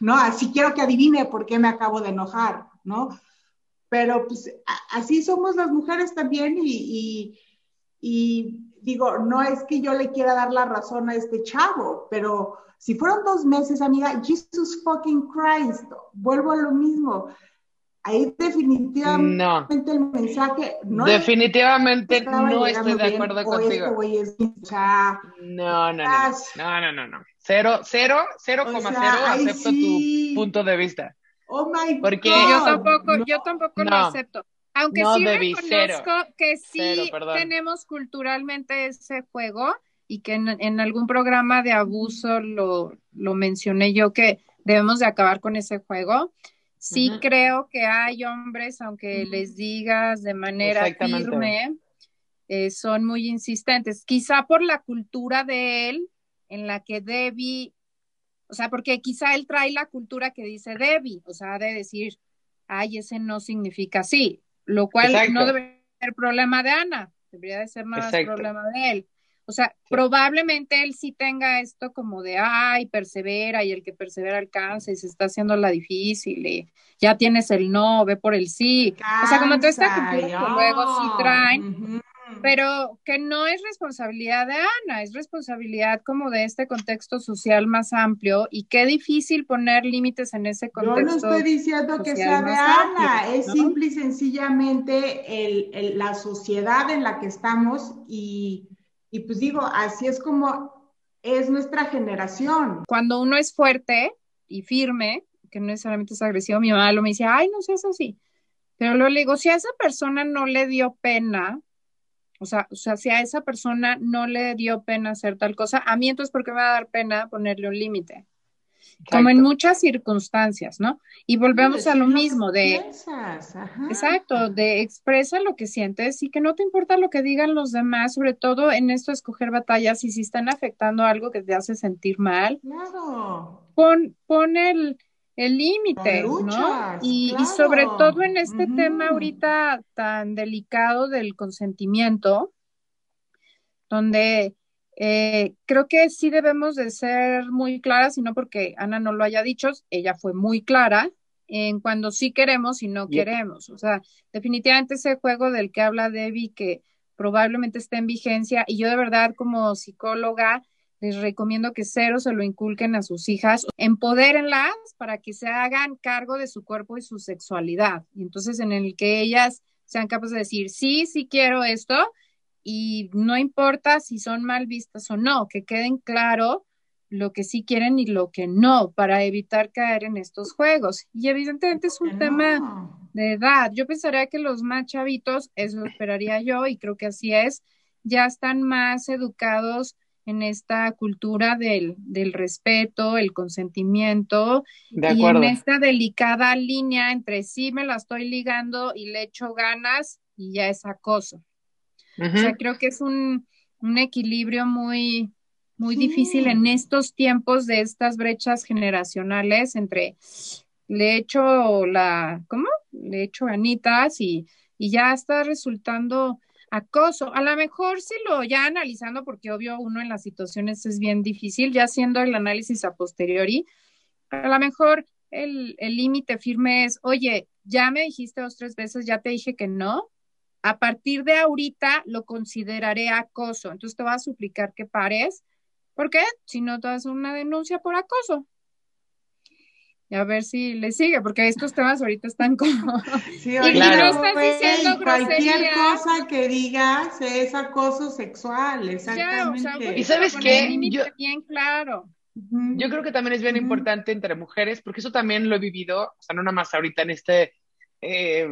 ¿no? Así quiero que adivine por qué me acabo de enojar, ¿no? Pero pues así somos las mujeres también y, digo, no es que yo le quiera dar la razón a este chavo, pero si fueron dos meses, amiga, Jesus fucking Christ, vuelvo a lo mismo. Ahí definitivamente el mensaje no definitivamente no estoy de acuerdo contigo. no, no, no, no, no, no, no. Cero, cero, cero coma cero, acepto tu punto de vista. Oh my Porque yo tampoco, yo tampoco lo acepto. Aunque sí reconozco que sí tenemos culturalmente ese juego y que en, algún programa de abuso lo, lo, mencioné yo que debemos de acabar con ese juego. Sí creo que hay hombres, aunque les digas de manera firme, eh, son muy insistentes. Quizá por la cultura de él, en la que Debbie, o sea, porque quizá él trae la cultura que dice Debbie, o sea, de decir, ay, ese no significa así, lo cual no debe ser problema de Ana, debería de ser más problema de él. O sea, probablemente él sí tenga esto como de, ay, persevera y el que persevera alcanza y se está haciendo la difícil y ya tienes el no, ve por el sí. o sea, como toda esta cultura que luego sí traen, pero que no es responsabilidad de Ana, es responsabilidad como de este contexto social más amplio y qué difícil poner límites en ese contexto. Yo no estoy diciendo que sea de Ana, es simple y sencillamente el, la sociedad en la que estamos y, y pues digo, así es como es nuestra generación. Cuando uno es fuerte y firme, que no necesariamente es agresivo, mi mamá lo me dice, ay, no seas así. Pero luego le digo, si a esa persona no le dio pena o sea, o sea, si a esa persona no le dio pena hacer tal cosa, a mí entonces, ¿por qué me va a dar pena ponerle un límite? Como en muchas circunstancias, ¿no? Y volvemos a lo mismo de... Exacto, de expresa lo que sientes y que no te importa lo que digan los demás, sobre todo en esto de escoger batallas y si están afectando algo que te hace sentir mal. Claro. Pon, pon el, el límite, ¿no? Y, sobre todo en este tema ahorita tan delicado del consentimiento, donde eh, creo que sí debemos de ser muy claras, y no porque Ana no lo haya dicho, ella fue muy clara en cuando sí queremos y no queremos. O sea, definitivamente ese juego del que habla Debbie que probablemente está en vigencia, y yo de verdad como psicóloga, les recomiendo que cero se lo inculquen a sus hijas, empodérenlas para que se hagan cargo de su cuerpo y su sexualidad. Y entonces en el que ellas sean capaces de decir, sí, sí quiero esto, y no importa si son mal vistas o no, que queden claro lo que sí quieren y lo que no, para evitar caer en estos juegos. Y evidentemente es un tema de edad. Yo pensaría que los más chavitos, eso esperaría yo, y creo que así es, ya están más educados en esta cultura del, del respeto, el consentimiento y en esta delicada línea entre sí me la estoy ligando y le echo ganas y ya es acoso. O sea, creo que es un, un equilibrio muy, muy difícil en estos tiempos de estas brechas generacionales entre le echo la, ¿cómo? Le echo ganitas y, y ya está resultando acoso. A lo mejor si lo ya analizando, porque obvio uno en las situaciones es bien difícil, ya haciendo el análisis a posteriori, a lo mejor el límite firme es, oye, ya me dijiste dos, tres veces, ya te dije que no, a partir de ahorita lo consideraré acoso. Entonces te voy a suplicar que pares, porque si no te das una denuncia por acoso a ver si le sigue, porque estos temas ahorita están como... Sí, y, no estás diciendo Cualquier cosa que digas es acoso sexual, exactamente. y sabes qué, bien claro. Yo creo que también es bien importante entre mujeres, porque eso también lo he vivido, o sea, no nada más ahorita en este, eh,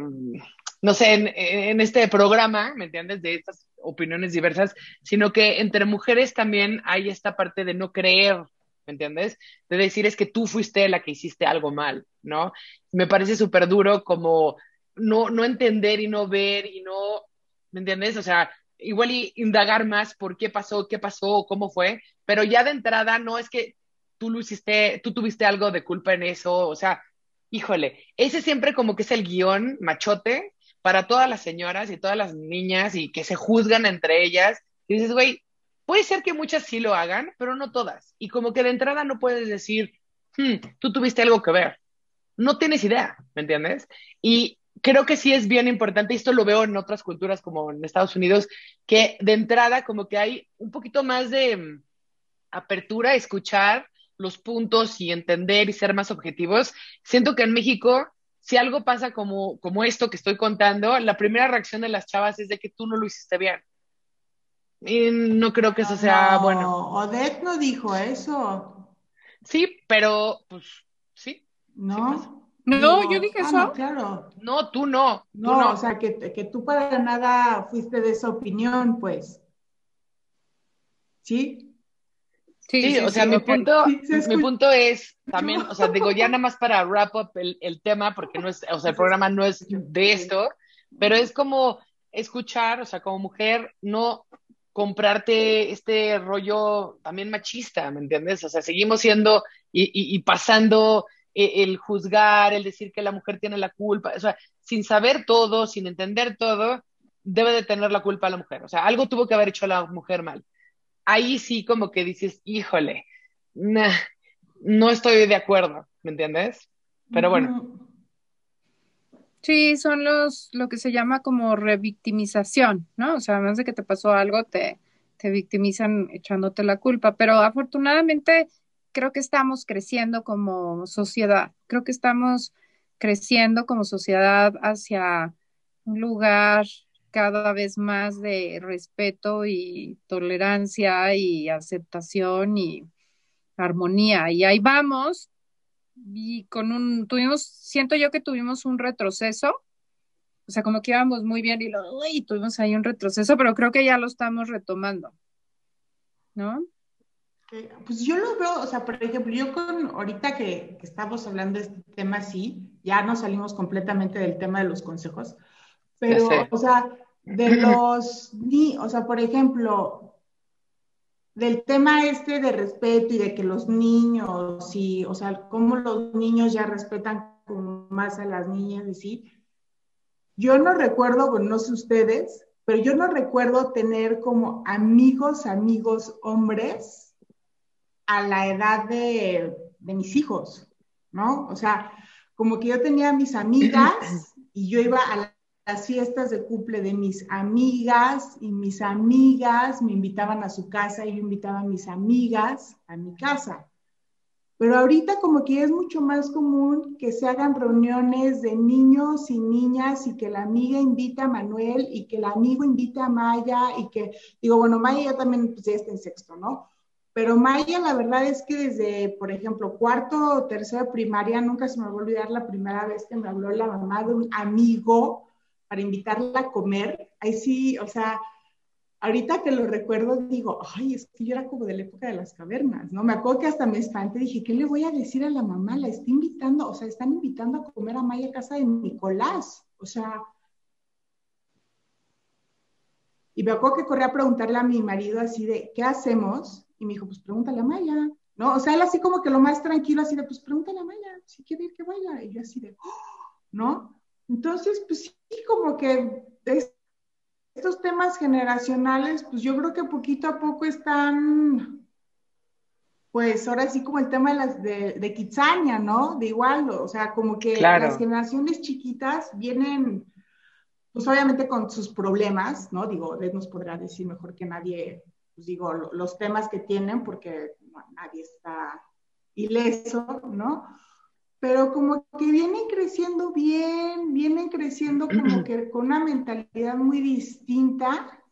no sé, en, en, este programa, ¿me entiendes? De estas opiniones diversas, sino que entre mujeres también hay esta parte de no creer, ¿me entiendes? De decir es que tú fuiste la que hiciste algo mal, ¿no? Me parece súper duro como no, no entender y no ver y no, ¿me entiendes? O sea, igual y indagar más por qué pasó, qué pasó, cómo fue, pero ya de entrada no es que tú lo hiciste, tú tuviste algo de culpa en eso, o sea, híjole, ese siempre como que es el guion machote para todas las señoras y todas las niñas y que se juzgan entre ellas. Y dices, güey, puede ser que muchas sí lo hagan, pero no todas. Y como que de entrada no puedes decir, hmm, tú tuviste algo que ver. No tienes idea, ¿me entiendes? Y creo que sí es bien importante, y esto lo veo en otras culturas como en Estados Unidos, que de entrada como que hay un poquito más de mm, apertura escuchar los puntos y entender y ser más objetivos. Siento que en México, si algo pasa como, como esto que estoy contando, la primera reacción de las chavas es de que tú no lo hiciste bien. Y no creo que eso sea bueno. Odette no dijo eso. Sí, pero pues sí. No. No, yo dije ah, eso. No, claro. No, tú no. No, tú no. o sea, que, que tú para nada fuiste de esa opinión, pues. ¿Sí? Sí, Sí, sí, o sea, sí, mi, punto, Sí, se mi punto es también, o sea, digo, ya nada más para wrap up el, el tema, porque no es, o sea, el programa no es de esto, pero es como escuchar, o sea, como mujer, no comprarte este rollo también machista, ¿me entiendes? O sea, seguimos siendo y, y- pasando eh, el juzgar, el decir que la mujer tiene la culpa, o sea, sin saber todo, sin entender todo, debe de tener la culpa la mujer. O sea, algo tuvo que haber hecho la mujer mal. Ahí sí como que dices, híjole, nah, no estoy de acuerdo, ¿me entiendes? Pero bueno. Sí, son los, lo que se llama como revictimización, ¿no? O sea, además de que te pasó algo, te, te victimizan echándote la culpa. Pero afortunadamente creo que estamos creciendo como sociedad. Creo que estamos creciendo como sociedad hacia un lugar cada vez más de respeto y tolerancia y aceptación y armonía. Y ahí vamos. Y con un, tuvimos, siento yo que tuvimos un retroceso, o sea, como que íbamos muy bien y uy, tuvimos ahí un retroceso, pero creo que ya lo estamos retomando, ¿no? Eh, Pues yo lo veo, o sea, por ejemplo, yo con ahorita que, que estamos hablando de este tema, sí, ya nos salimos completamente del tema de los consejos, pero, o sea, de los, ni, o sea, por ejemplo, del tema este de respeto y de que los niños, y, o sea, cómo los niños ya respetan más a las niñas, y sí, yo no recuerdo, bueno, no sé ustedes, pero yo no recuerdo tener como amigos, amigos hombres a la edad de, de mis hijos, ¿no? O sea, como que yo tenía mis amigas y yo iba a la- las fiestas de cumple de mis amigas y mis amigas me invitaban a su casa y yo invitaba a mis amigas a mi casa. Pero ahorita como que es mucho más común que se hagan reuniones de niños y niñas y que la amiga invita a Manuel y que el amigo invita a Maya y que, digo, bueno, Maya ya también pues, ya está en sexto, ¿no? Pero Maya, la verdad es que desde, por ejemplo, cuarto o tercero primaria, nunca se me va a olvidar la primera vez que me habló la mamá de un amigo para invitarla a comer. Ahí sí, o sea, ahorita que lo recuerdo, digo, ay, es que yo era como de la época de las cavernas, ¿no? Me acuerdo que hasta me espanté, dije, ¿qué le voy a decir a la mamá? La está invitando, o sea, están invitando a comer a Maya a casa de Nicolás, o sea. Y me acuerdo que corrí a preguntarle a mi marido así de, ¿qué hacemos? Y me dijo, pues pregúntale a Maya, ¿no? O sea, él así como que lo más tranquilo, así de, pues pregúntale a Maya, si quiere ir que vaya. Y yo así de, ¿no? Entonces, pues sí, como que es- estos temas generacionales, pues yo creo que poquito a poco están, pues ahora sí como el tema de las de, de Kitsania, ¿no? De igual, o sea, como que Claro. las generaciones chiquitas vienen, pues obviamente con sus problemas, ¿no? Digo, él nos podrá decir mejor que nadie, pues digo, lo- los temas que tienen, porque bueno, nadie está ileso, ¿no? Pero como que vienen creciendo bien, vienen creciendo como que con una mentalidad muy distinta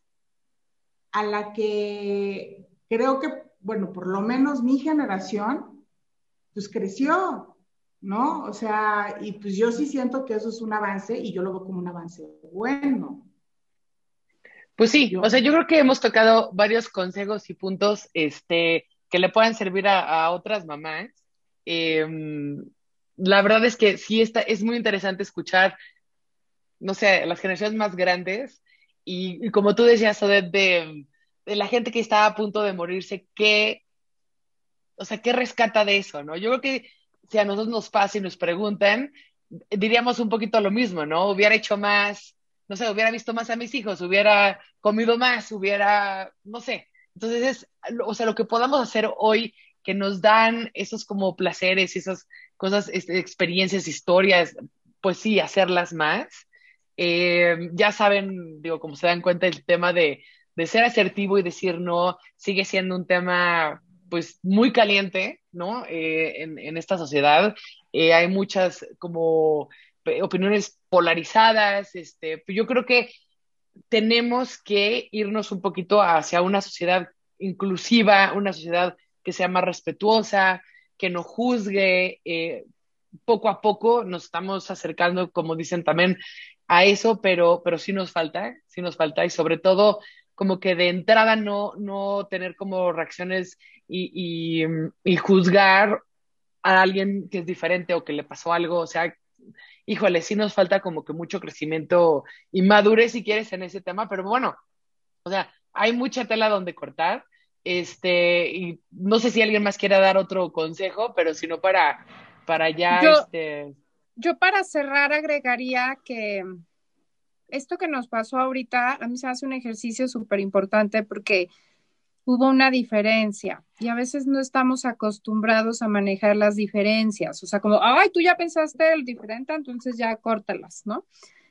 a la que creo que bueno, por lo menos mi generación, pues creció, ¿no? O sea, y pues yo sí siento que eso es un avance y yo lo veo como un avance bueno. Pues sí, o sea, yo creo que hemos tocado varios consejos y puntos este, que le puedan servir a, otras mamás. Em, la verdad es que sí está, es muy interesante escuchar, no sé, las generaciones más grandes y, como tú decías, de, de, la gente que está a punto de morirse, ¿qué, o sea, qué rescata de eso, no? Yo creo que si a nosotros nos pasa y nos preguntan, diríamos un poquito lo mismo, ¿no? Hubiera hecho más, no sé, hubiera visto más a mis hijos, hubiera comido más, hubiera, no sé. Entonces, es, o sea, lo que podamos hacer hoy que nos dan esos como placeres, esas cosas, este, experiencias, historias, pues sí, hacerlas más. Eh, ya saben, digo, como se dan cuenta, el tema de, de ser asertivo y decir no sigue siendo un tema pues muy caliente, ¿no? Eh, en, esta sociedad. Eh, hay muchas como opiniones polarizadas, este, yo creo que tenemos que irnos un poquito hacia una sociedad inclusiva, una sociedad que sea más respetuosa, que no juzgue. Eh, poco a poco nos estamos acercando, como dicen también, a eso, pero, pero sí nos falta, sí nos falta y sobre todo como que de entrada no, no tener como reacciones y, y, juzgar a alguien que es diferente o que le pasó algo, o sea, híjole, sí nos falta como que mucho crecimiento y madurez si quieres en ese tema, pero bueno, o sea, hay mucha tela donde cortar, este, y no sé si alguien más quiera dar otro consejo, pero si no para, para ya, este... Yo para cerrar agregaría que esto que nos pasó ahorita, a mí se hace un ejercicio súper importante porque hubo una diferencia y a veces no estamos acostumbrados a manejar las diferencias, o sea, como, ay, tú ya pensaste el diferente, entonces ya córtalas, ¿no?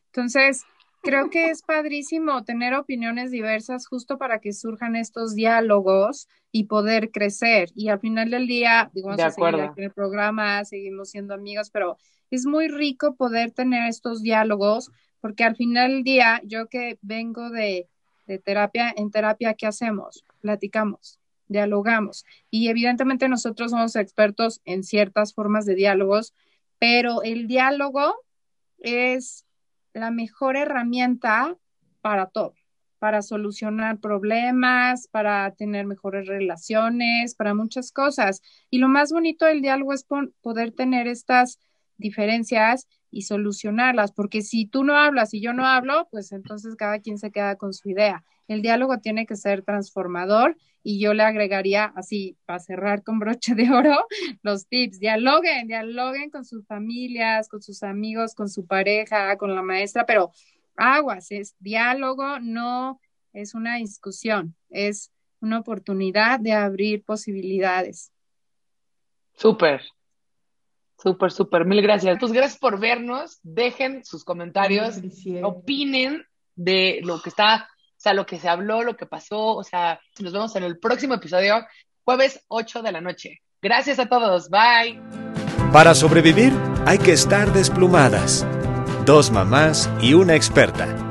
Entonces, creo que es padrísimo tener opiniones diversas justo para que surjan estos diálogos y poder crecer. Y al final del día, digamos, en el programa, seguimos siendo amigos, pero es muy rico poder tener estos diálogos porque al final del día, yo que vengo de, terapia, en terapia, ¿qué hacemos? Platicamos, dialogamos. Y evidentemente nosotros somos expertos en ciertas formas de diálogos, pero el diálogo es la mejor herramienta para todo, para solucionar problemas, para tener mejores relaciones, para muchas cosas. Y lo más bonito del diálogo es poder tener estas diferencias y solucionarlas, porque si tú no hablas y yo no hablo, pues entonces cada quien se queda con su idea. El diálogo tiene que ser transformador y yo le agregaría así, para cerrar con broche de oro, los tips. Dialoguen, dialoguen con sus familias, con sus amigos, con su pareja, con la maestra, pero aguas, es diálogo, no es una discusión, es una oportunidad de abrir posibilidades. Súper, Súper, súper, mil gracias. Pues gracias por vernos. Dejen sus comentarios, opinen de lo que está, o sea, lo que se habló, lo que pasó. O sea, nos vemos en el próximo episodio, jueves 8 de la noche. Gracias a todos. Bye. Para sobrevivir hay que estar desplumadas. Dos mamás y una experta